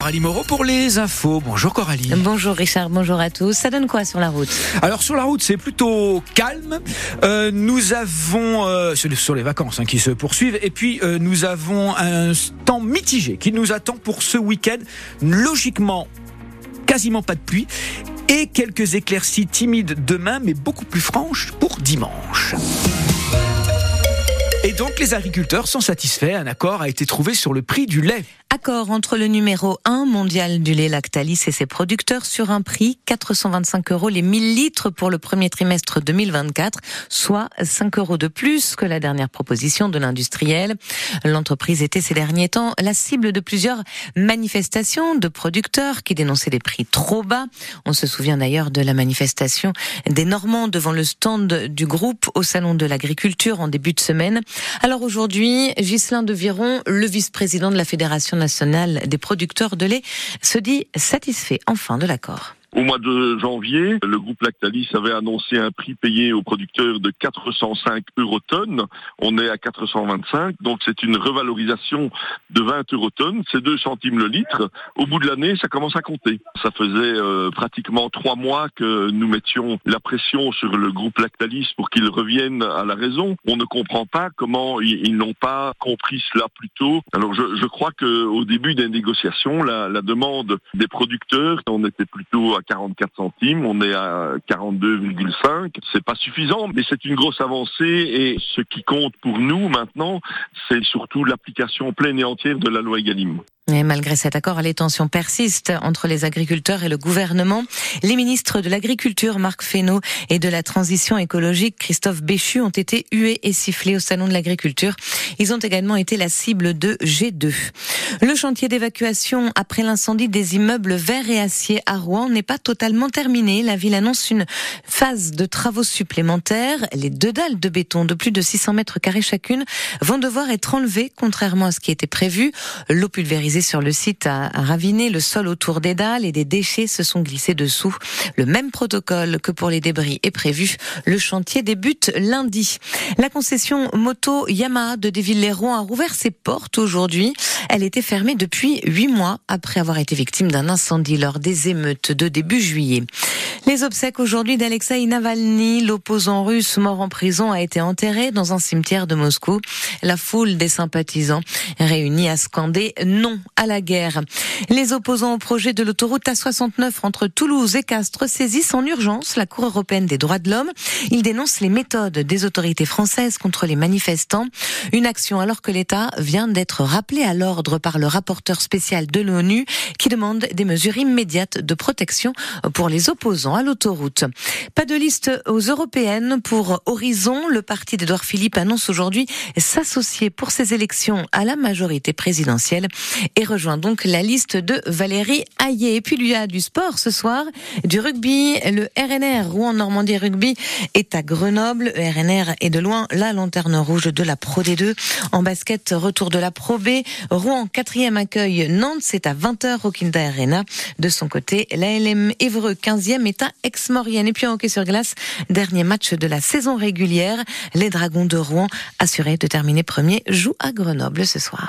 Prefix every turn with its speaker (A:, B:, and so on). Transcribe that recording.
A: Coralie Moreau pour les infos. Bonjour Coralie.
B: Bonjour Richard, bonjour à tous. Ça donne quoi sur la route?
A: Alors sur la route c'est plutôt calme. Euh, nous avons euh, sur les vacances hein, qui se poursuivent et puis euh, nous avons un temps mitigé qui nous attend pour ce week-end. Logiquement quasiment pas de pluie et quelques éclaircies timides demain mais beaucoup plus franches pour dimanche. Et donc les agriculteurs sont satisfaits. Un accord a été trouvé sur le prix du lait.
B: Accord entre le numéro 1 mondial du lait Lactalis et ses producteurs sur un prix 425 euros les 1000 litres pour le premier trimestre 2024, soit 5 euros de plus que la dernière proposition de l'industriel. L'entreprise était ces derniers temps la cible de plusieurs manifestations de producteurs qui dénonçaient des prix trop bas. On se souvient d'ailleurs de la manifestation des Normands devant le stand du groupe au salon de l'agriculture en début de semaine. Alors aujourd'hui, Ghislain de Viron, le vice-président de la Fédération nationale des producteurs de lait, se dit satisfait enfin de l'accord.
C: Au mois de janvier, le groupe Lactalis avait annoncé un prix payé aux producteurs de 405 eurotonnes. On est à 425, donc c'est une revalorisation de 20 eurotonnes. C'est 2 centimes le litre. Au bout de l'année, ça commence à compter. Ça faisait euh, pratiquement trois mois que nous mettions la pression sur le groupe Lactalis pour qu'il revienne à la raison. On ne comprend pas comment ils, n'ont pas compris cela plus tôt. Alors je, je crois qu'au début des négociations, la, la demande des producteurs, on était plutôt à 44 centimes, on est à 42,5. C'est pas suffisant, mais c'est une grosse avancée et ce qui compte pour nous maintenant, c'est surtout l'application pleine et entière de la loi Egalim.
B: Et malgré cet accord, les tensions persistent entre les agriculteurs et le gouvernement. Les ministres de l'Agriculture, Marc Fesneau, et de la Transition écologique, Christophe Béchu, ont été hués et sifflés au Salon de l'Agriculture. Ils ont également été la cible de G2. Le chantier d'évacuation après l'incendie des immeubles verts et acier à Rouen n'est pas totalement terminé. La ville annonce une phase de travaux supplémentaires. Les deux dalles de béton de plus de 600 mètres carrés chacune vont devoir être enlevées, contrairement à ce qui était prévu. Sur le site a raviné le sol autour des dalles et des déchets se sont glissés dessous. Le même protocole que pour les débris est prévu. Le chantier débute lundi. La concession moto Yamaha de Desville-les-Rouen a rouvert ses portes aujourd'hui. Elle était fermée depuis huit mois après avoir été victime d'un incendie lors des émeutes de début juillet. Les obsèques aujourd'hui d'Alexei Navalny, l'opposant russe mort en prison, a été enterré dans un cimetière de Moscou. La foule des sympathisants réunis a scandé non à la guerre. Les opposants au projet de l'autoroute A69 entre Toulouse et Castres saisissent en urgence la Cour européenne des droits de l'homme. Ils dénoncent les méthodes des autorités françaises contre les manifestants. Une action alors que l'État vient d'être rappelé à l'ordre par le rapporteur spécial de l'ONU qui demande des mesures immédiates de protection pour les opposants à l'autoroute. Pas de liste aux européennes pour Horizon. Le parti d'Edouard Philippe annonce aujourd'hui s'associer pour ces élections à la majorité présidentielle et rejoint donc la liste de Valérie Hayé. Et puis lui a du sport ce soir, du rugby. Le RNR Rouen Normandie Rugby est à Grenoble. Le RNR est de loin la lanterne rouge de la Pro D2. En basket, retour de la Pro B. Rouen quatrième accueil Nantes, c'est à 20h au Kinda Arena. De son côté, l'ALM Évreux 15e est à Ex-Maurienne. Et puis en hockey sur glace, dernier match de la saison régulière. Les Dragons de Rouen, assurés de terminer premier, jouent à Grenoble ce soir.